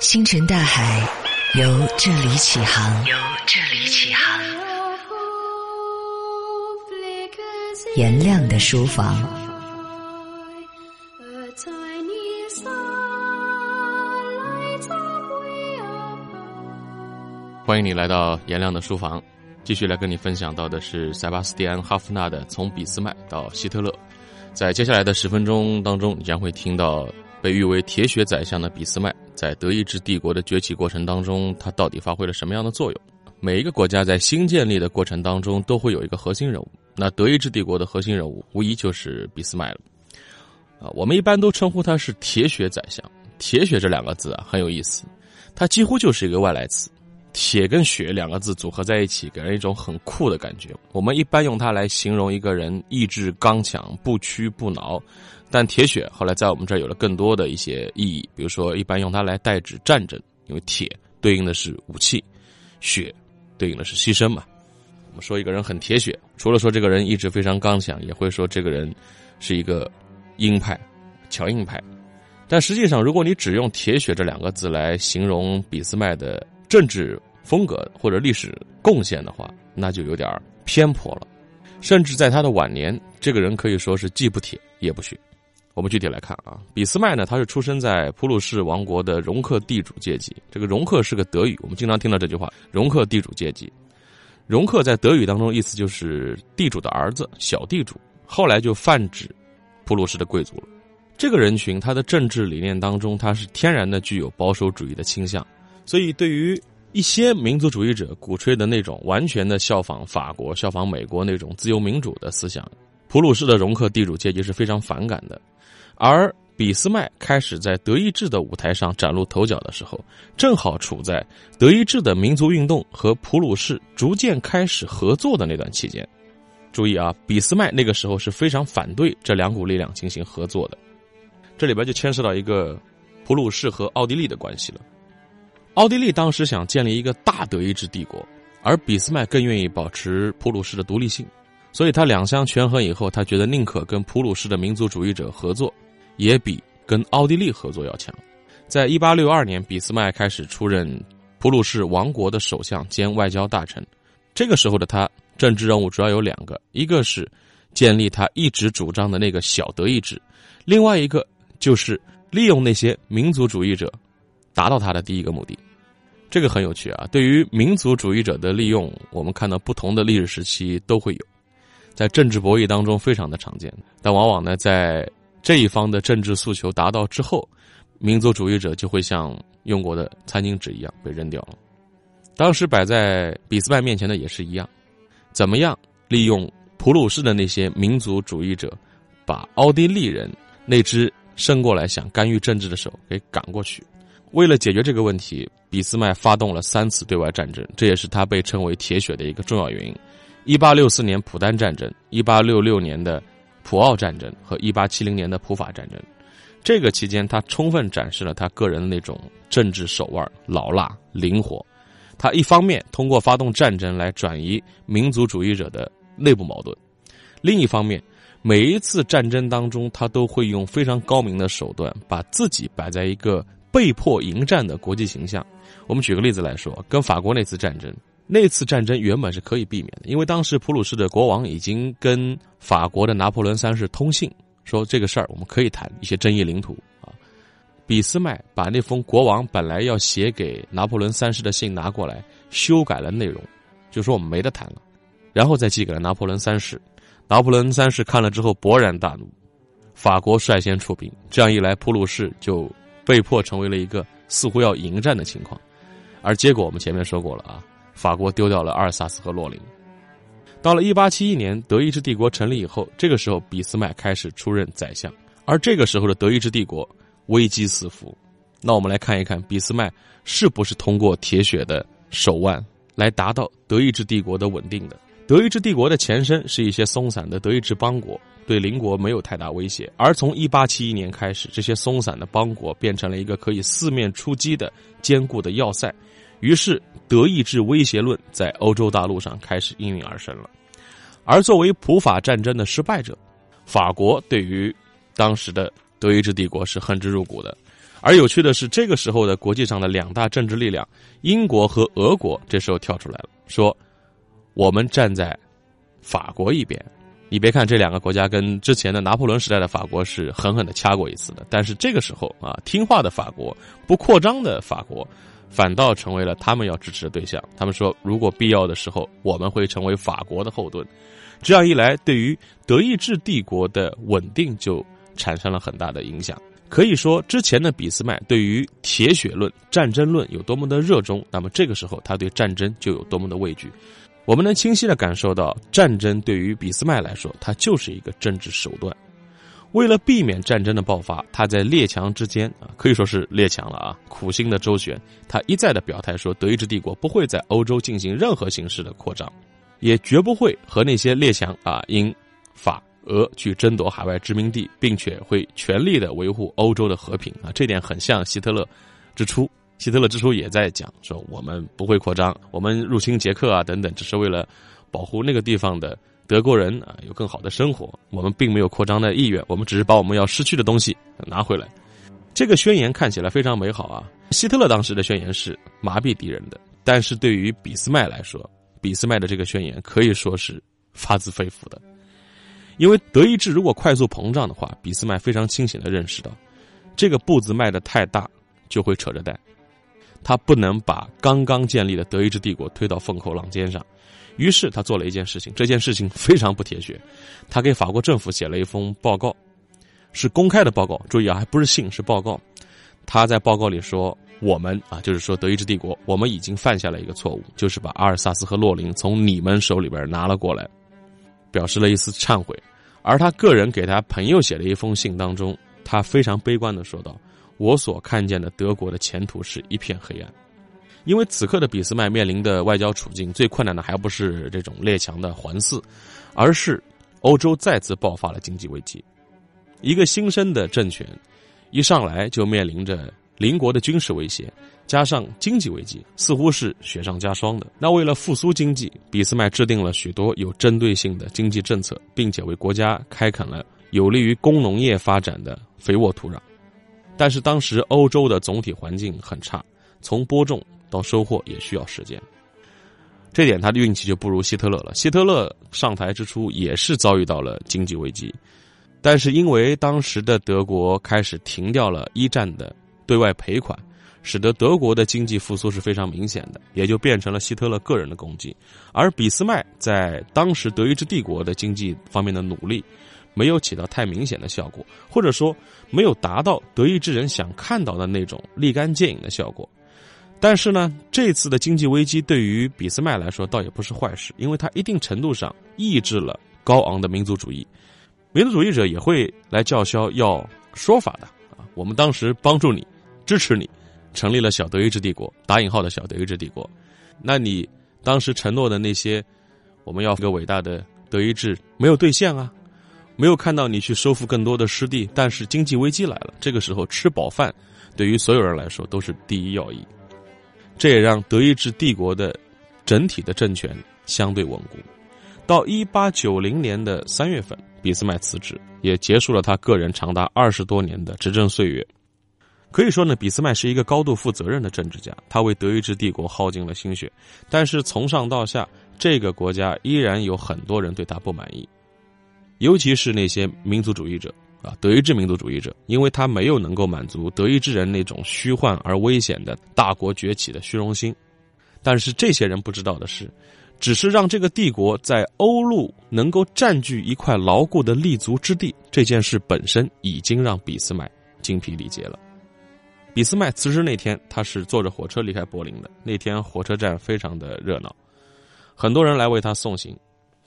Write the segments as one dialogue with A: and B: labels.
A: 星辰大海，由这里起航。由这里起航。颜亮的书房。
B: 欢迎你来到颜亮的书房，继续来跟你分享到的是塞巴斯蒂安·哈夫纳的《从俾斯麦到希特勒》。在接下来的十分钟当中，你将会听到被誉为铁血宰相的俾斯麦在德意志帝国的崛起过程当中，他到底发挥了什么样的作用？每一个国家在新建立的过程当中，都会有一个核心人物。那德意志帝国的核心人物，无疑就是俾斯麦了。啊，我们一般都称呼他是铁血宰相。铁血这两个字啊，很有意思，它几乎就是一个外来词。铁跟血两个字组合在一起，给人一种很酷的感觉。我们一般用它来形容一个人意志刚强、不屈不挠。但铁血后来在我们这儿有了更多的一些意义，比如说一般用它来代指战争，因为铁对应的是武器，血对应的是牺牲嘛。我们说一个人很铁血，除了说这个人意志非常刚强，也会说这个人是一个鹰派、强硬派。但实际上，如果你只用“铁血”这两个字来形容俾斯麦的政治，风格或者历史贡献的话，那就有点偏颇了。甚至在他的晚年，这个人可以说是既不铁也不血。我们具体来看啊，俾斯麦呢，他是出生在普鲁士王国的容克地主阶级。这个“容克”是个德语，我们经常听到这句话“容克地主阶级”。容克在德语当中意思就是地主的儿子、小地主，后来就泛指普鲁士的贵族了。这个人群他的政治理念当中，他是天然的具有保守主义的倾向，所以对于。一些民族主义者鼓吹的那种完全的效仿法国、效仿美国那种自由民主的思想，普鲁士的容克地主阶级是非常反感的。而俾斯麦开始在德意志的舞台上崭露头角的时候，正好处在德意志的民族运动和普鲁士逐渐开始合作的那段期间。注意啊，俾斯麦那个时候是非常反对这两股力量进行合作的。这里边就牵涉到一个普鲁士和奥地利的关系了。奥地利当时想建立一个大德意志帝国，而俾斯麦更愿意保持普鲁士的独立性，所以他两相权衡以后，他觉得宁可跟普鲁士的民族主义者合作，也比跟奥地利合作要强。在一八六二年，俾斯麦开始出任普鲁士王国的首相兼外交大臣。这个时候的他，政治任务主要有两个：一个是建立他一直主张的那个小德意志，另外一个就是利用那些民族主义者，达到他的第一个目的。这个很有趣啊！对于民族主义者的利用，我们看到不同的历史时期都会有，在政治博弈当中非常的常见。但往往呢，在这一方的政治诉求达到之后，民族主义者就会像用过的餐巾纸一样被扔掉了。当时摆在俾斯麦面前的也是一样，怎么样利用普鲁士的那些民族主义者，把奥地利人那只伸过来想干预政治的手给赶过去。为了解决这个问题，俾斯麦发动了三次对外战争，这也是他被称为“铁血”的一个重要原因。一八六四年普丹战争，一八六六年的普奥战争和一八七零年的普法战争，这个期间他充分展示了他个人的那种政治手腕老辣、灵活。他一方面通过发动战争来转移民族主义者的内部矛盾，另一方面，每一次战争当中，他都会用非常高明的手段把自己摆在一个。被迫迎战的国际形象，我们举个例子来说，跟法国那次战争，那次战争原本是可以避免的，因为当时普鲁士的国王已经跟法国的拿破仑三世通信，说这个事儿我们可以谈一些争议领土啊。俾斯麦把那封国王本来要写给拿破仑三世的信拿过来，修改了内容，就说我们没得谈了，然后再寄给了拿破仑三世。拿破仑三世看了之后勃然大怒，法国率先出兵，这样一来，普鲁士就。被迫成为了一个似乎要迎战的情况，而结果我们前面说过了啊，法国丢掉了阿尔萨斯和洛林。到了一八七一年，德意志帝国成立以后，这个时候俾斯麦开始出任宰相，而这个时候的德意志帝国危机四伏。那我们来看一看俾斯麦是不是通过铁血的手腕来达到德意志帝国的稳定的。德意志帝国的前身是一些松散的德意志邦国。对邻国没有太大威胁，而从一八七一年开始，这些松散的邦国变成了一个可以四面出击的坚固的要塞，于是德意志威胁论在欧洲大陆上开始应运而生了。而作为普法战争的失败者，法国对于当时的德意志帝国是恨之入骨的，而有趣的是，这个时候的国际上的两大政治力量，英国和俄国，这时候跳出来了，说我们站在法国一边。你别看这两个国家跟之前的拿破仑时代的法国是狠狠的掐过一次的，但是这个时候啊，听话的法国，不扩张的法国，反倒成为了他们要支持的对象。他们说，如果必要的时候，我们会成为法国的后盾。这样一来，对于德意志帝国的稳定就产生了很大的影响。可以说，之前的俾斯麦对于铁血论、战争论有多么的热衷，那么这个时候他对战争就有多么的畏惧。我们能清晰的感受到，战争对于俾斯麦来说，它就是一个政治手段。为了避免战争的爆发，他在列强之间啊，可以说是列强了啊，苦心的周旋。他一再的表态说，德意志帝国不会在欧洲进行任何形式的扩张，也绝不会和那些列强啊英法俄去争夺海外殖民地，并且会全力的维护欧洲的和平啊。这点很像希特勒之初。希特勒之初也在讲说，我们不会扩张，我们入侵捷克啊等等，只是为了保护那个地方的德国人啊有更好的生活。我们并没有扩张的意愿，我们只是把我们要失去的东西拿回来。这个宣言看起来非常美好啊。希特勒当时的宣言是麻痹敌人的，但是对于俾斯麦来说，俾斯麦的这个宣言可以说是发自肺腑的。因为德意志如果快速膨胀的话，俾斯麦非常清醒的认识到，这个步子迈的太大就会扯着蛋。他不能把刚刚建立的德意志帝国推到风口浪尖上，于是他做了一件事情，这件事情非常不铁血，他给法国政府写了一封报告，是公开的报告。注意啊，还不是信，是报告。他在报告里说：“我们啊，就是说德意志帝国，我们已经犯下了一个错误，就是把阿尔萨斯和洛林从你们手里边拿了过来，表示了一丝忏悔。”而他个人给他朋友写的一封信当中，他非常悲观的说道。我所看见的德国的前途是一片黑暗，因为此刻的俾斯麦面临的外交处境最困难的还不是这种列强的环伺，而是欧洲再次爆发了经济危机。一个新生的政权一上来就面临着邻国的军事威胁，加上经济危机，似乎是雪上加霜的。那为了复苏经济，俾斯麦制定了许多有针对性的经济政策，并且为国家开垦了有利于工农业发展的肥沃土壤。但是当时欧洲的总体环境很差，从播种到收获也需要时间。这点他的运气就不如希特勒了。希特勒上台之初也是遭遇到了经济危机，但是因为当时的德国开始停掉了一战的对外赔款，使得德国的经济复苏是非常明显的，也就变成了希特勒个人的功绩。而俾斯麦在当时德意志帝国的经济方面的努力。没有起到太明显的效果，或者说没有达到德意志人想看到的那种立竿见影的效果。但是呢，这次的经济危机对于俾斯麦来说倒也不是坏事，因为它一定程度上抑制了高昂的民族主义。民族主义者也会来叫嚣要说法的啊！我们当时帮助你，支持你，成立了小德意志帝国（打引号的小德意志帝国）。那你当时承诺的那些，我们要一个伟大的德意志，没有兑现啊！没有看到你去收复更多的失地，但是经济危机来了，这个时候吃饱饭，对于所有人来说都是第一要义。这也让德意志帝国的整体的政权相对稳固。到一八九零年的三月份，俾斯麦辞职，也结束了他个人长达二十多年的执政岁月。可以说呢，俾斯麦是一个高度负责任的政治家，他为德意志帝国耗尽了心血。但是从上到下，这个国家依然有很多人对他不满意。尤其是那些民族主义者啊，德意志民族主义者，因为他没有能够满足德意志人那种虚幻而危险的大国崛起的虚荣心。但是这些人不知道的是，只是让这个帝国在欧陆能够占据一块牢固的立足之地，这件事本身已经让俾斯麦精疲力竭了。俾斯麦辞职那天，他是坐着火车离开柏林的。那天火车站非常的热闹，很多人来为他送行。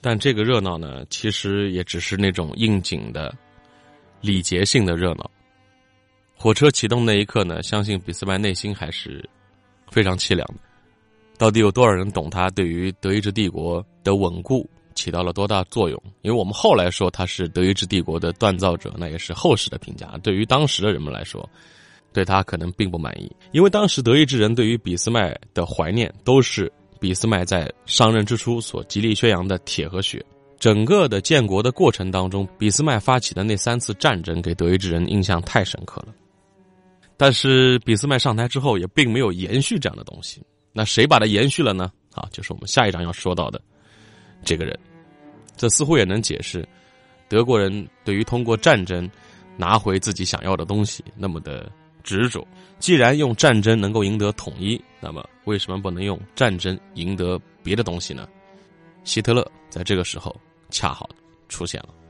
B: 但这个热闹呢，其实也只是那种应景的、礼节性的热闹。火车启动那一刻呢，相信俾斯麦内心还是非常凄凉的。到底有多少人懂他对于德意志帝国的稳固起到了多大作用？因为我们后来说他是德意志帝国的锻造者，那也是后世的评价。对于当时的人们来说，对他可能并不满意，因为当时德意志人对于俾斯麦的怀念都是。俾斯麦在上任之初所极力宣扬的铁和血，整个的建国的过程当中，俾斯麦发起的那三次战争给德意志人印象太深刻了。但是俾斯麦上台之后，也并没有延续这样的东西。那谁把它延续了呢？啊，就是我们下一章要说到的这个人。这似乎也能解释德国人对于通过战争拿回自己想要的东西那么的执着。既然用战争能够赢得统一，那么为什么不能用战争赢得别的东西呢？希特勒在这个时候恰好出现了。